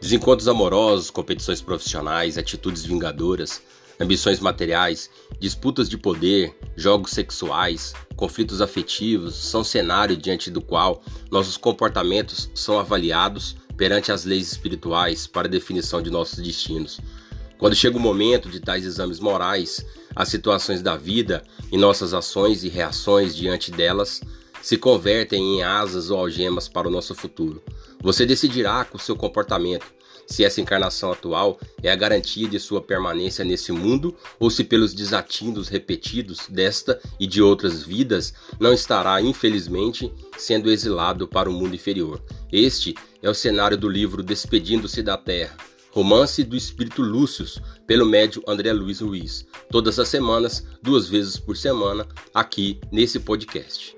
Desencontros amorosos, competições profissionais, atitudes vingadoras, ambições materiais, disputas de poder, jogos sexuais, conflitos afetivos são cenário diante do qual nossos comportamentos são avaliados perante as leis espirituais para definição de nossos destinos. Quando chega o momento de tais exames morais, as situações da vida e nossas ações e reações diante delas se convertem em asas ou algemas para o nosso futuro. Você decidirá com seu comportamento se essa encarnação atual é a garantia de sua permanência nesse mundo ou se pelos desatindos repetidos desta e de outras vidas não estará infelizmente sendo exilado para o mundo inferior. Este é o cenário do livro Despedindo-se da Terra, Romance do Espírito Lúcius, pelo médio André Luiz Ruiz. Todas as semanas, duas vezes por semana, aqui nesse podcast.